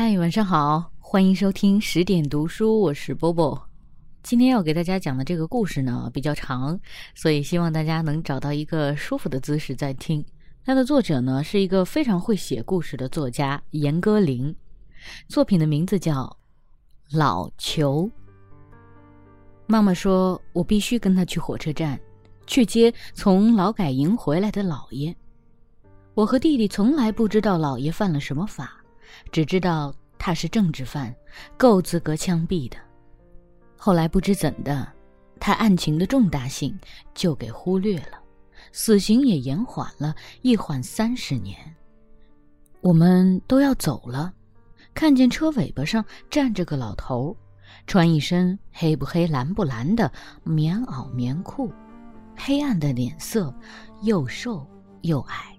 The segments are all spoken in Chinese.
嗨，晚上好，欢迎收听十点读书，我是波波。今天要给大家讲的这个故事呢比较长，所以希望大家能找到一个舒服的姿势在听。它的作者呢是一个非常会写故事的作家严歌苓，作品的名字叫《老裘》。妈妈说我必须跟他去火车站，去接从劳改营回来的姥爷。我和弟弟从来不知道姥爷犯了什么法。只知道他是政治犯，够资格枪毙的。后来不知怎的，他案情的重大性就给忽略了，死刑也延缓了，一缓三十年。我们都要走了，看见车尾巴上站着个老头，穿一身黑不黑蓝不蓝的棉袄棉裤，黑暗的脸色，又瘦又矮。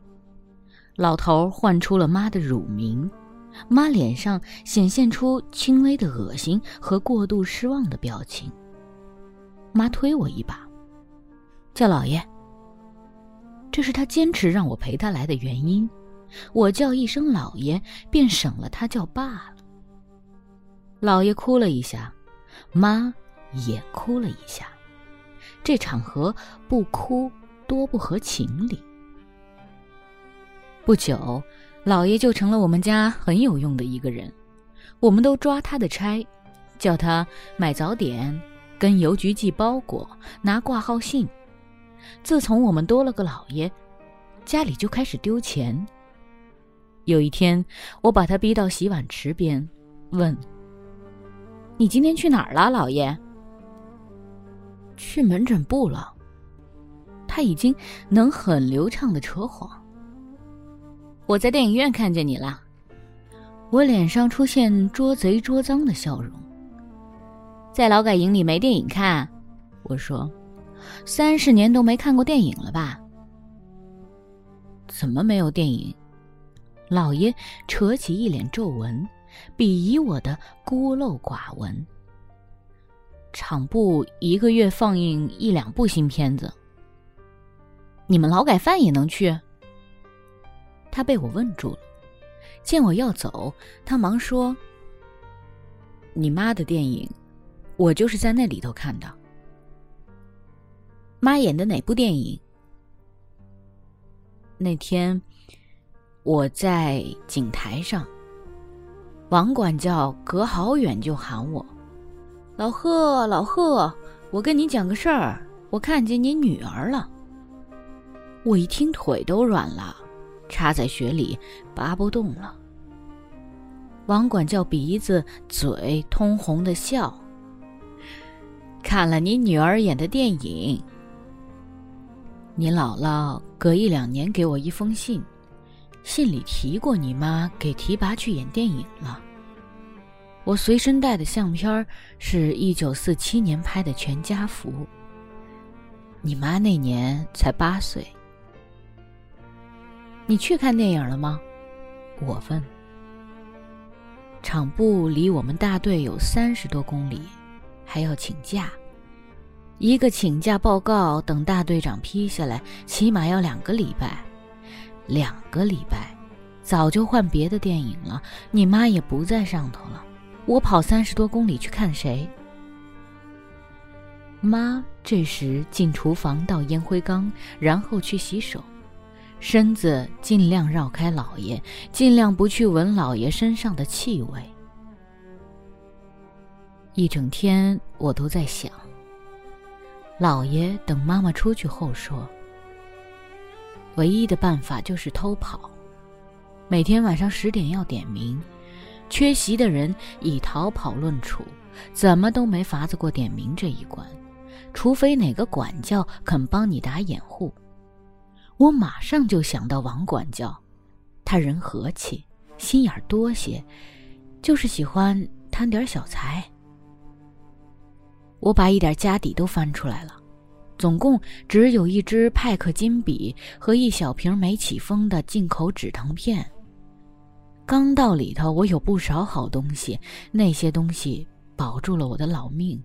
老头唤出了妈的乳名。妈脸上显现出轻微的恶心和过度失望的表情。妈推我一把，叫老爷。这是他坚持让我陪他来的原因。我叫一声老爷，便省了他叫爸了。老爷哭了一下，妈也哭了一下。这场合不哭多不合情理。不久。老爷就成了我们家很有用的一个人，我们都抓他的差，叫他买早点、跟邮局寄包裹、拿挂号信。自从我们多了个老爷，家里就开始丢钱。有一天，我把他逼到洗碗池边，问：“你今天去哪儿了，老爷？”“去门诊部了。”他已经能很流畅的扯谎。我在电影院看见你了，我脸上出现捉贼捉赃的笑容。在劳改营里没电影看，我说，三十年都没看过电影了吧？怎么没有电影？老爷扯起一脸皱纹，鄙夷我的孤陋寡闻。厂部一个月放映一两部新片子，你们劳改犯也能去？他被我问住了，见我要走，他忙说：“你妈的电影，我就是在那里头看的。妈演的哪部电影？那天我在井台上，王管教隔好远就喊我：‘老贺，老贺，我跟你讲个事儿，我看见你女儿了。’我一听腿都软了。”插在雪里，拔不动了。王管教鼻子、嘴通红的笑。看了你女儿演的电影，你姥姥隔一两年给我一封信，信里提过你妈给提拔去演电影了。我随身带的相片是一九四七年拍的全家福。你妈那年才八岁。你去看电影了吗？我问。厂部离我们大队有三十多公里，还要请假。一个请假报告等大队长批下来，起码要两个礼拜。两个礼拜，早就换别的电影了。你妈也不在上头了。我跑三十多公里去看谁？妈这时进厨房倒烟灰缸，然后去洗手。身子尽量绕开老爷，尽量不去闻老爷身上的气味。一整天我都在想，老爷等妈妈出去后说：“唯一的办法就是偷跑，每天晚上十点要点名，缺席的人以逃跑论处，怎么都没法子过点名这一关，除非哪个管教肯帮你打掩护。”我马上就想到王管教，他人和气，心眼多些，就是喜欢贪点小财。我把一点家底都翻出来了，总共只有一支派克金笔和一小瓶没起封的进口止疼片。刚到里头，我有不少好东西，那些东西保住了我的老命。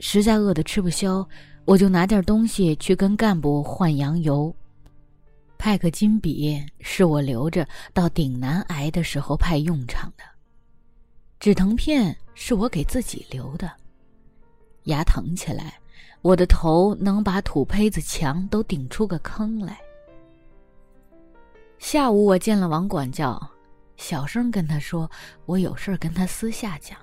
实在饿得吃不消。我就拿点东西去跟干部换羊油。派克金笔是我留着到顶南挨的时候派用场的。止疼片是我给自己留的。牙疼起来，我的头能把土坯子墙都顶出个坑来。下午我见了王管教，小声跟他说：“我有事跟他私下讲。”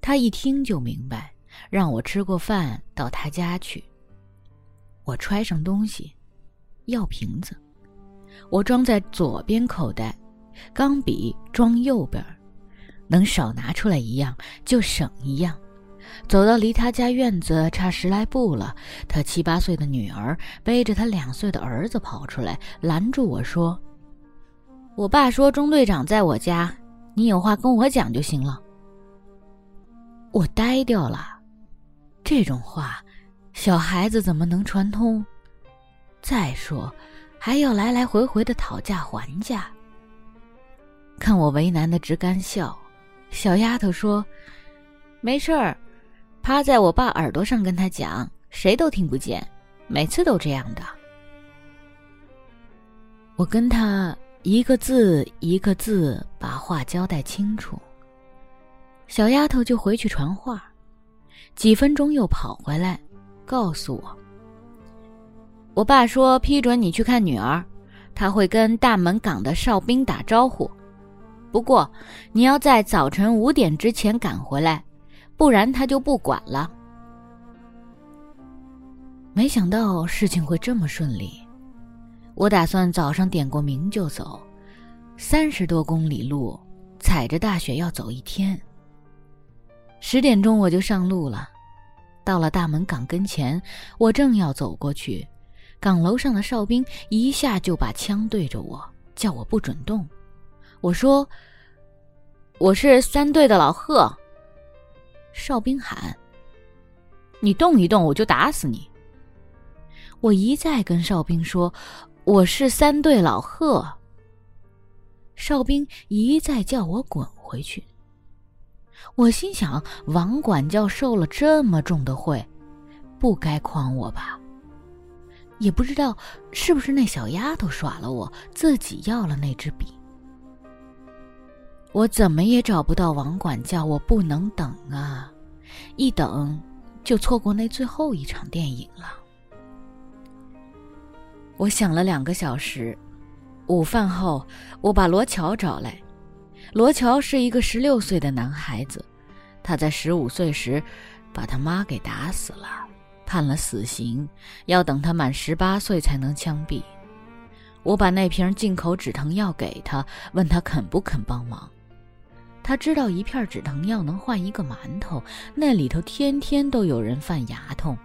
他一听就明白，让我吃过饭到他家去。我揣上东西，药瓶子，我装在左边口袋，钢笔装右边，能少拿出来一样就省一样。走到离他家院子差十来步了，他七八岁的女儿背着他两岁的儿子跑出来，拦住我说：“我爸说中队长在我家，你有话跟我讲就行了。”我呆掉了，这种话，小孩子怎么能传通？再说，还要来来回回的讨价还价。看我为难的直干笑，小丫头说：“没事儿。”趴在我爸耳朵上跟他讲，谁都听不见，每次都这样的。我跟他一个字一个字把话交代清楚，小丫头就回去传话，几分钟又跑回来，告诉我，我爸说批准你去看女儿，他会跟大门岗的哨兵打招呼，不过你要在早晨五点之前赶回来。不然他就不管了。没想到事情会这么顺利，我打算早上点过名就走，三十多公里路，踩着大雪要走一天。十点钟我就上路了，到了大门岗跟前，我正要走过去，岗楼上的哨兵一下就把枪对着我，叫我不准动。我说：“我是三队的老贺。”哨兵喊：“你动一动，我就打死你！”我一再跟哨兵说：“我是三队老贺。”哨兵一再叫我滚回去。我心想：王管教受了这么重的贿，不该诓我吧？也不知道是不是那小丫头耍了我，自己要了那支笔。我怎么也找不到王管教，我不能等啊！一等，就错过那最后一场电影了。我想了两个小时，午饭后，我把罗乔找来。罗乔是一个十六岁的男孩子，他在十五岁时把他妈给打死了，判了死刑，要等他满十八岁才能枪毙。我把那瓶进口止疼药给他，问他肯不肯帮忙。他知道一片止疼药能换一个馒头，那里头天天都有人犯牙痛，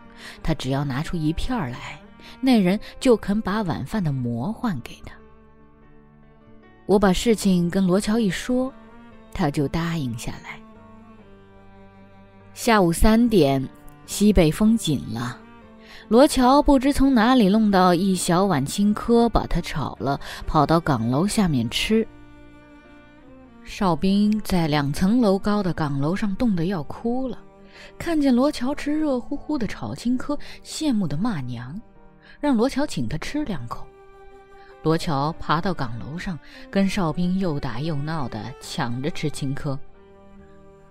他只要拿出一片来，那人就肯把晚饭的馍换给他。我把事情跟罗乔一说，他就答应下来。下午三点，西北风紧了，罗乔不知从哪里弄到一小碗青稞，把它炒了，跑到岗楼下面吃。哨兵在两层楼高的岗楼上冻得要哭了，看见罗乔吃热乎乎的炒青稞，羡慕的骂娘，让罗乔请他吃两口。罗乔爬到岗楼上，跟哨兵又打又闹的抢着吃青稞。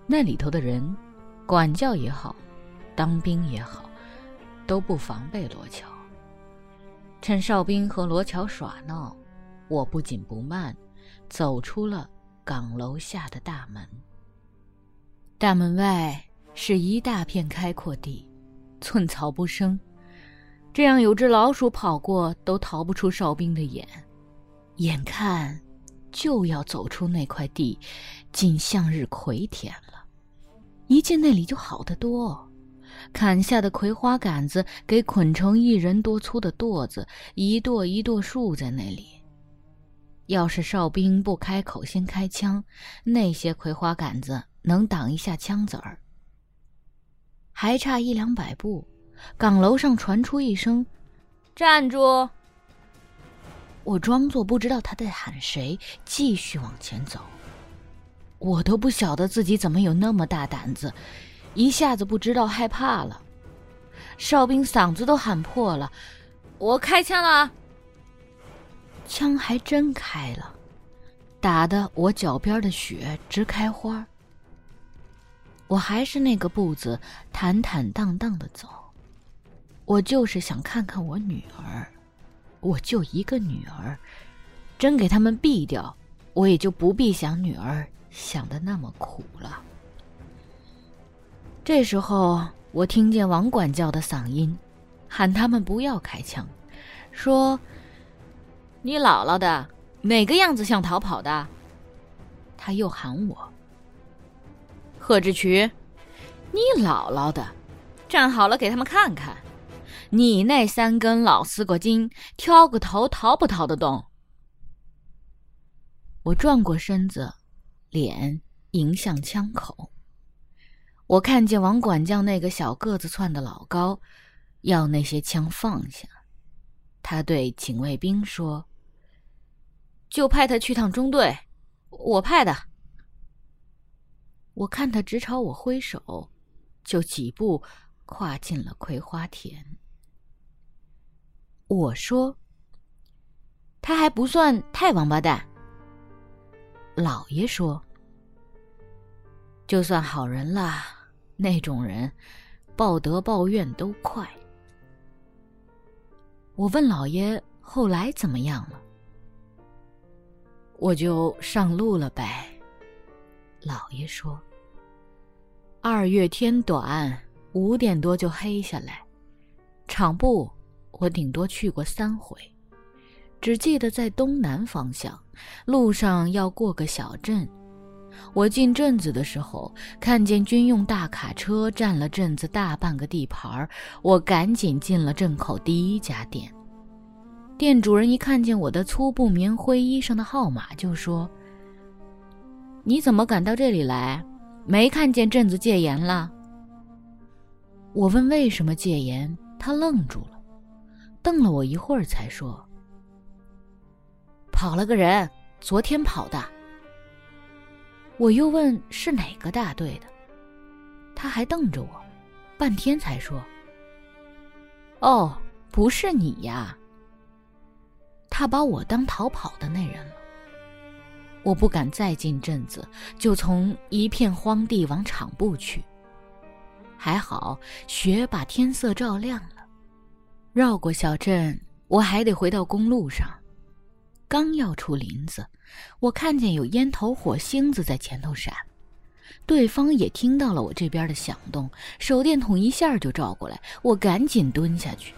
那里头的人，管教也好，当兵也好，都不防备罗乔。趁哨兵和罗乔耍闹，我不紧不慢，走出了。岗楼下的大门，大门外是一大片开阔地，寸草不生。这样有只老鼠跑过，都逃不出哨兵的眼。眼看就要走出那块地，进向日葵田了。一进那里就好得多，砍下的葵花杆子给捆成一人多粗的垛子，一垛一垛竖在那里。要是哨兵不开口先开枪，那些葵花杆子能挡一下枪子儿。还差一两百步，岗楼上传出一声：“站住！”我装作不知道他在喊谁，继续往前走。我都不晓得自己怎么有那么大胆子，一下子不知道害怕了。哨兵嗓子都喊破了：“我开枪了！”枪还真开了，打得我脚边的雪直开花。我还是那个步子，坦坦荡荡的走。我就是想看看我女儿，我就一个女儿，真给他们毙掉，我也就不必想女儿想的那么苦了。这时候，我听见王管教的嗓音，喊他们不要开枪，说：“你姥姥的哪个样子像逃跑的？”他又喊我：“贺志渠，你姥姥的，站好了，给他们看看。”你那三根老丝瓜筋，挑个头逃不逃得动？我转过身子，脸迎向枪口。我看见王管教那个小个子窜的老高，要那些枪放下。他对警卫兵说：“就派他去趟中队，我派的。”我看他直朝我挥手，就几步跨进了葵花田。我说：“他还不算太王八蛋。”老爷说：“就算好人了，那种人报德报怨都快。”我问老爷：“后来怎么样了？”我就上路了呗。老爷说：“二月天短，五点多就黑下来，场部。”我顶多去过三回，只记得在东南方向，路上要过个小镇。我进镇子的时候，看见军用大卡车占了镇子大半个地盘儿我赶紧进了镇口第一家店。店主人一看见我的粗布棉灰衣裳的号码，就说：“你怎么敢到这里来？没看见镇子戒严了？”我问为什么戒严，他愣住了。瞪了我一会儿，才说：“跑了个人，昨天跑的。”我又问是哪个大队的，他还瞪着我，半天才说：“哦，不是你呀。”他把我当逃跑的那人了。我不敢再进镇子，就从一片荒地往场部去。还好雪把天色照亮了。绕过小镇，我还得回到公路上。刚要出林子，我看见有烟头火星子在前头闪，对方也听到了我这边的响动，手电筒一下就照过来，我赶紧蹲下去。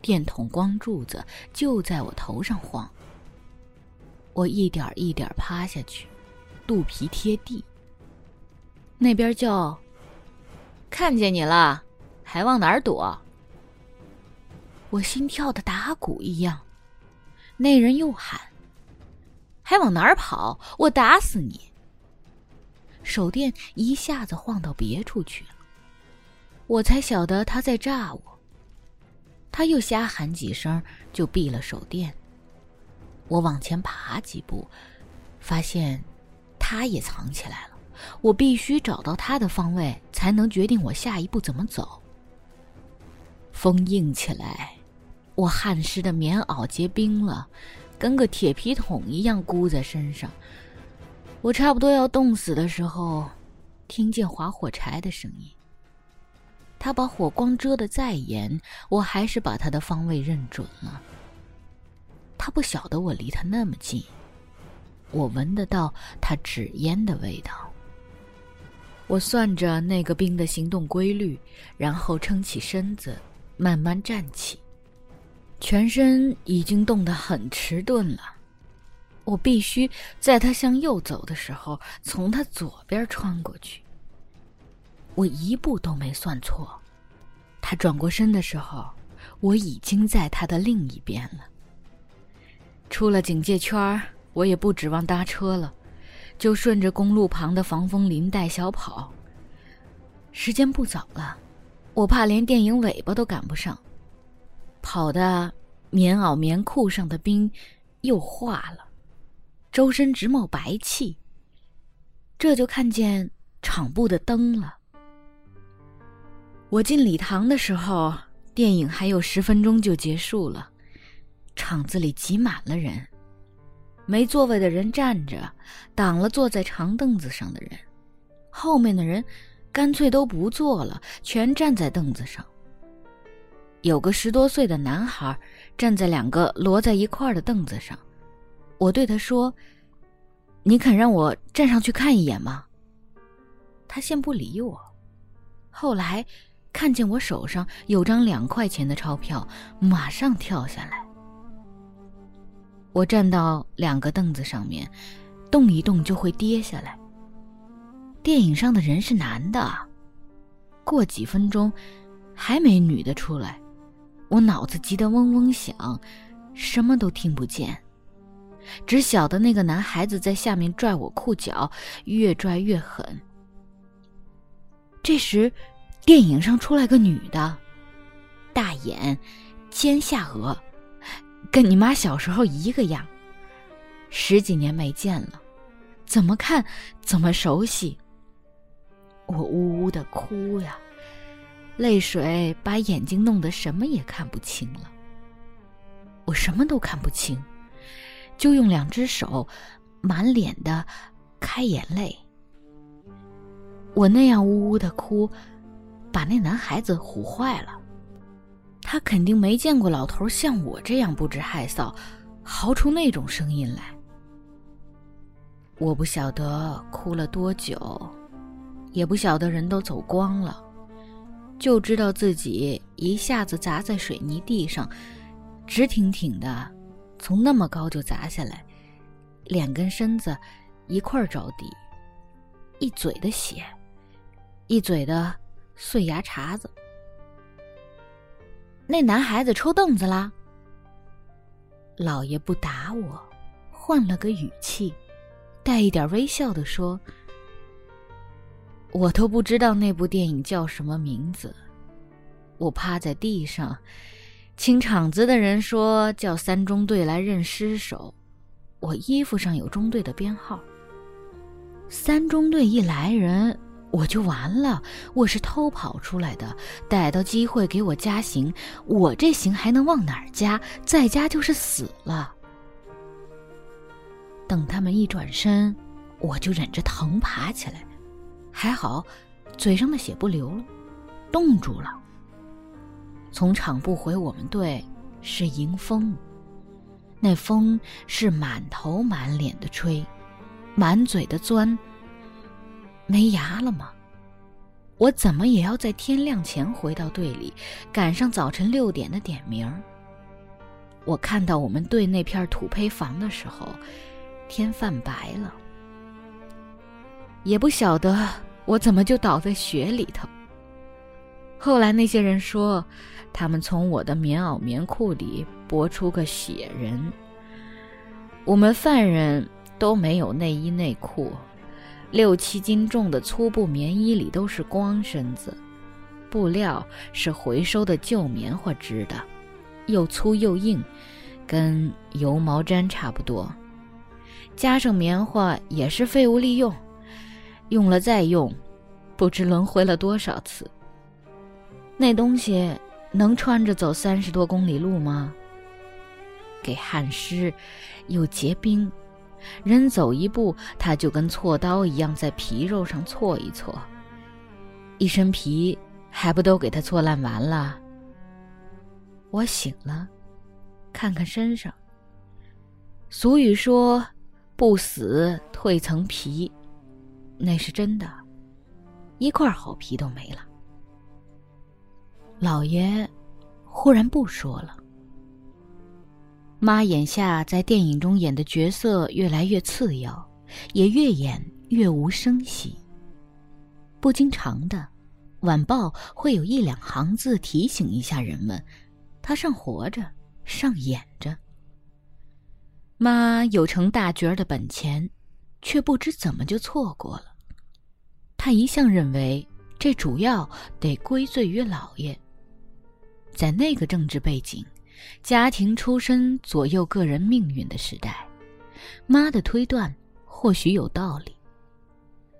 电筒光柱子就在我头上晃，我一点一点趴下去，肚皮贴地。那边叫：“看见你了，还往哪儿躲？”我心跳的打鼓一样，那人又喊：“还往哪儿跑？我打死你！”手电一下子晃到别处去了，我才晓得他在炸我。他又瞎喊几声，就闭了手电。我往前爬几步，发现他也藏起来了。我必须找到他的方位，才能决定我下一步怎么走。风硬起来。我汗湿的棉袄结冰了，跟个铁皮桶一样箍在身上。我差不多要冻死的时候，听见划火柴的声音。他把火光遮得再严，我还是把他的方位认准了。他不晓得我离他那么近，我闻得到他纸烟的味道。我算着那个兵的行动规律，然后撑起身子，慢慢站起。全身已经冻得很迟钝了，我必须在他向右走的时候从他左边穿过去。我一步都没算错，他转过身的时候，我已经在他的另一边了。出了警戒圈我也不指望搭车了，就顺着公路旁的防风林带小跑。时间不早了，我怕连电影尾巴都赶不上。跑的棉袄棉裤上的冰又化了，周身直冒白气。这就看见场部的灯了。我进礼堂的时候，电影还有十分钟就结束了，场子里挤满了人，没座位的人站着，挡了坐在长凳子上的人；后面的人干脆都不坐了，全站在凳子上。有个十多岁的男孩站在两个摞在一块的凳子上，我对他说：“你肯让我站上去看一眼吗？”他先不理我，后来看见我手上有张两块钱的钞票，马上跳下来。我站到两个凳子上面，动一动就会跌下来。电影上的人是男的，过几分钟还没女的出来。我脑子急得嗡嗡响，什么都听不见，只晓得那个男孩子在下面拽我裤脚，越拽越狠。这时，电影上出来个女的，大眼，尖下颚，跟你妈小时候一个样。十几年没见了，怎么看怎么熟悉。我呜呜的哭呀。泪水把眼睛弄得什么也看不清了。我什么都看不清，就用两只手满脸的开眼泪。我那样呜呜的哭，把那男孩子唬坏了。他肯定没见过老头像我这样不知害臊，嚎出那种声音来。我不晓得哭了多久，也不晓得人都走光了。就知道自己一下子砸在水泥地上，直挺挺的，从那么高就砸下来，脸跟身子一块着地，一嘴的血，一嘴的碎牙茬子。那男孩子抽凳子啦。老爷不打我，换了个语气，带一点微笑的说。我都不知道那部电影叫什么名字。我趴在地上，清场子的人说叫三中队来认尸首。我衣服上有中队的编号。三中队一来人，我就完了。我是偷跑出来的，逮到机会给我加刑。我这刑还能往哪儿加？再加就是死了。等他们一转身，我就忍着疼爬起来。还好，嘴上的血不流了，冻住了。从场部回我们队是迎风，那风是满头满脸的吹，满嘴的钻。没牙了吗？我怎么也要在天亮前回到队里，赶上早晨六点的点名。我看到我们队那片土坯房的时候，天泛白了。也不晓得我怎么就倒在雪里头。后来那些人说，他们从我的棉袄棉裤里拨出个血人。我们犯人都没有内衣内裤，六七斤重的粗布棉衣里都是光身子，布料是回收的旧棉花织的，又粗又硬，跟油毛毡差不多，加上棉花也是废物利用。用了再用，不知轮回了多少次。那东西能穿着走三十多公里路吗？给汗湿，又结冰，人走一步，它就跟锉刀一样在皮肉上锉一锉。一身皮还不都给它锉烂完了？我醒了，看看身上。俗语说：“不死蜕层皮。”那是真的，一块好皮都没了。老爷忽然不说了。妈眼下在电影中演的角色越来越次要，也越演越无声息。不经常的，晚报会有一两行字提醒一下人们，他尚活着，上演着。妈有成大角的本钱，却不知怎么就错过了。他一向认为，这主要得归罪于老爷。在那个政治背景、家庭出身左右个人命运的时代，妈的推断或许有道理。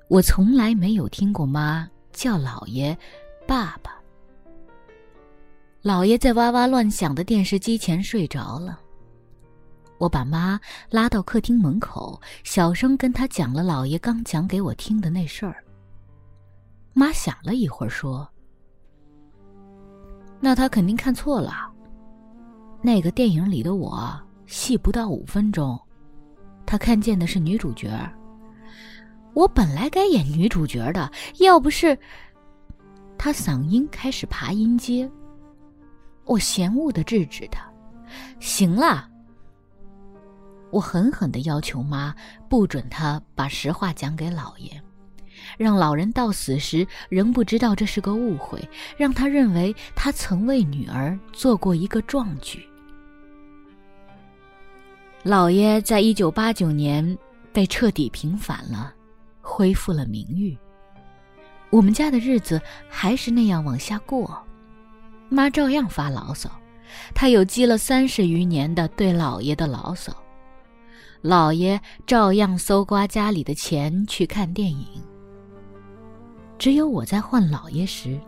我从来没有听过妈叫老爷“爸爸”。老爷在哇哇乱响的电视机前睡着了。我把妈拉到客厅门口，小声跟她讲了姥爷刚讲给我听的那事儿。妈想了一会儿，说：“那他肯定看错了。那个电影里的我戏不到五分钟，他看见的是女主角。我本来该演女主角的，要不是……”他嗓音开始爬音阶，我嫌恶的制止他：“行了。”我狠狠的要求妈不准他把实话讲给老爷。让老人到死时仍不知道这是个误会，让他认为他曾为女儿做过一个壮举。老爷在一九八九年被彻底平反了，恢复了名誉。我们家的日子还是那样往下过，妈照样发牢骚，她有积了三十余年的对老爷的牢骚，老爷照样搜刮家里的钱去看电影。只有我在唤老爷时，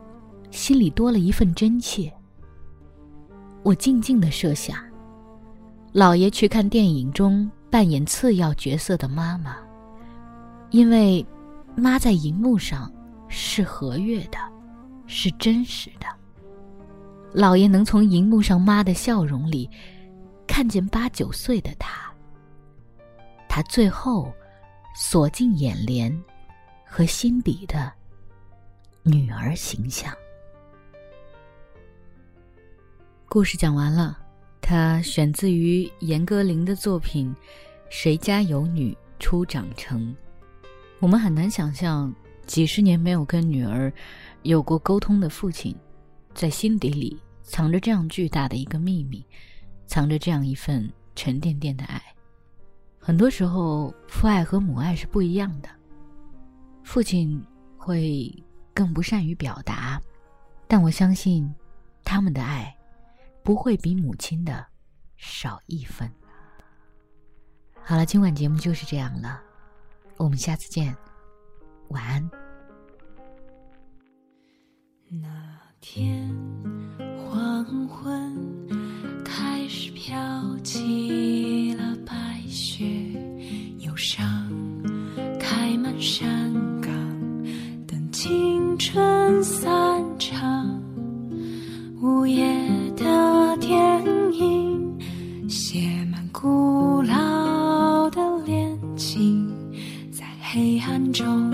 心里多了一份真切。我静静的设想，老爷去看电影中扮演次要角色的妈妈，因为妈在荧幕上是和悦的，是真实的。老爷能从荧幕上妈的笑容里，看见八九岁的他。他最后锁进眼帘和心底的。女儿形象。故事讲完了，它选自于严歌苓的作品《谁家有女初长成》。我们很难想象，几十年没有跟女儿有过沟通的父亲，在心底里藏着这样巨大的一个秘密，藏着这样一份沉甸甸的爱。很多时候，父爱和母爱是不一样的，父亲会。更不善于表达，但我相信，他们的爱不会比母亲的少一分。好了，今晚节目就是这样了，我们下次见，晚安。那天黄昏开始飘起了白雪，忧伤开满山。青春散场，午夜的电影写满古老的恋情，在黑暗中